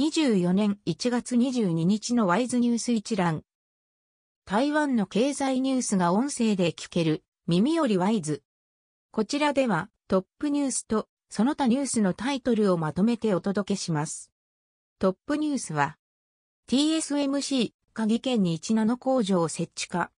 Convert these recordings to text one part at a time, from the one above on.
2024年1月22日のワイズニュース一覧。台湾の経済ニュースが音声で聞ける耳よりワイズ。こちらではトップニュースとその他ニュースのタイトルをまとめてお届けします。トップニュースは TSMC 鍵県に1ナノ工場を設置か。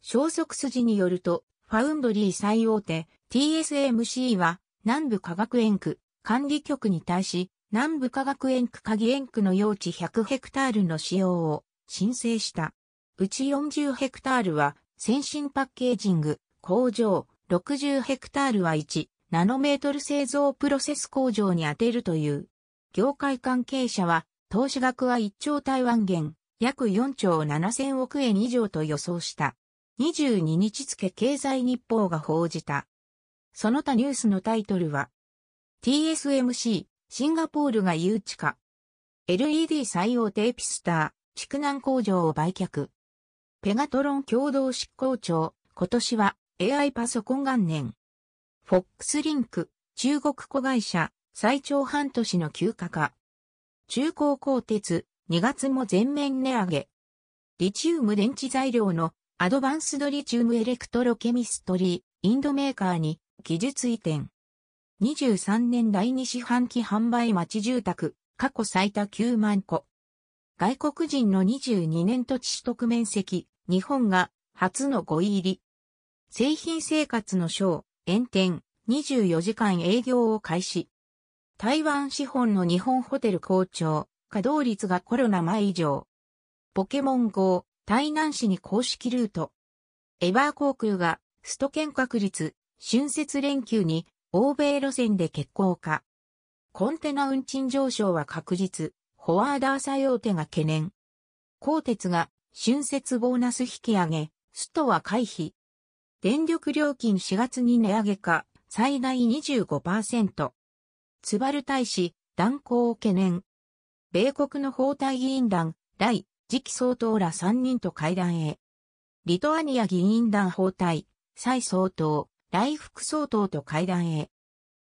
消息筋によるとファウンドリー最大手 TSMC は南部科学園区管理局に対し南部科学園区鍵園区の用地100ヘクタールの使用を申請した。うち40ヘクタールは先進パッケージング、工場、60ヘクタールは1ナノメートル製造プロセス工場に充てるという。業界関係者は投資額は1兆台湾元、約4兆7000億円以上と予想した。22日付経済日報が報じた。その他ニュースのタイトルは、TSMC シンガポールが誘致化。LED 最大手エピスター、竹南工場を売却。ペガトロン共同執行長、今年は AI パソコン元年。フォックスリンク、中国子会社、最長半年の休暇化。中鴻鋼鉄、2月も全面値上げ。リチウム電池材料のアドバンスドリチウムエレクトロケミストリー、インドメーカーに技術移転。23年第2四半期販売町住宅、過去最多9万戸。外国人の22年土地取得面積、日本が初の5位入り。製品生活のショー、炎天、24時間営業を開始。台湾資本の日本ホテル好調、稼働率がコロナ前以上。ポケモン GO、台南市に公式ルート。エバー航空が、スト券確率、春節連休に欧米路線で欠航化。コンテナ運賃上昇は確実、フォワーダー作用手が懸念。鋼鉄が春節ボーナス引き上げ、ストは回避。電力料金4月に値上げか、最大25%。津軽大使、断交を懸念。米国の法対議員団、来、次期総統ら3人と会談へ。リトアニア議員団法対、蔡総統、来副総統と会談へ。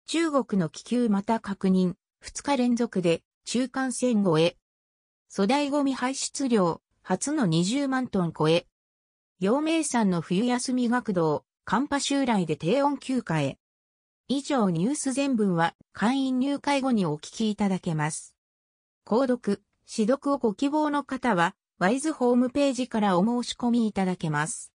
中国の気球また確認、2日連続で中間線越え。粗大ゴミ排出量、初の20万トン超え。陽明山の冬休み学童、寒波襲来で低温休暇へ。以上ニュース全文は会員入会後にお聞きいただけます。購読、指読をご希望の方は、ワイズホームページからお申し込みいただけます。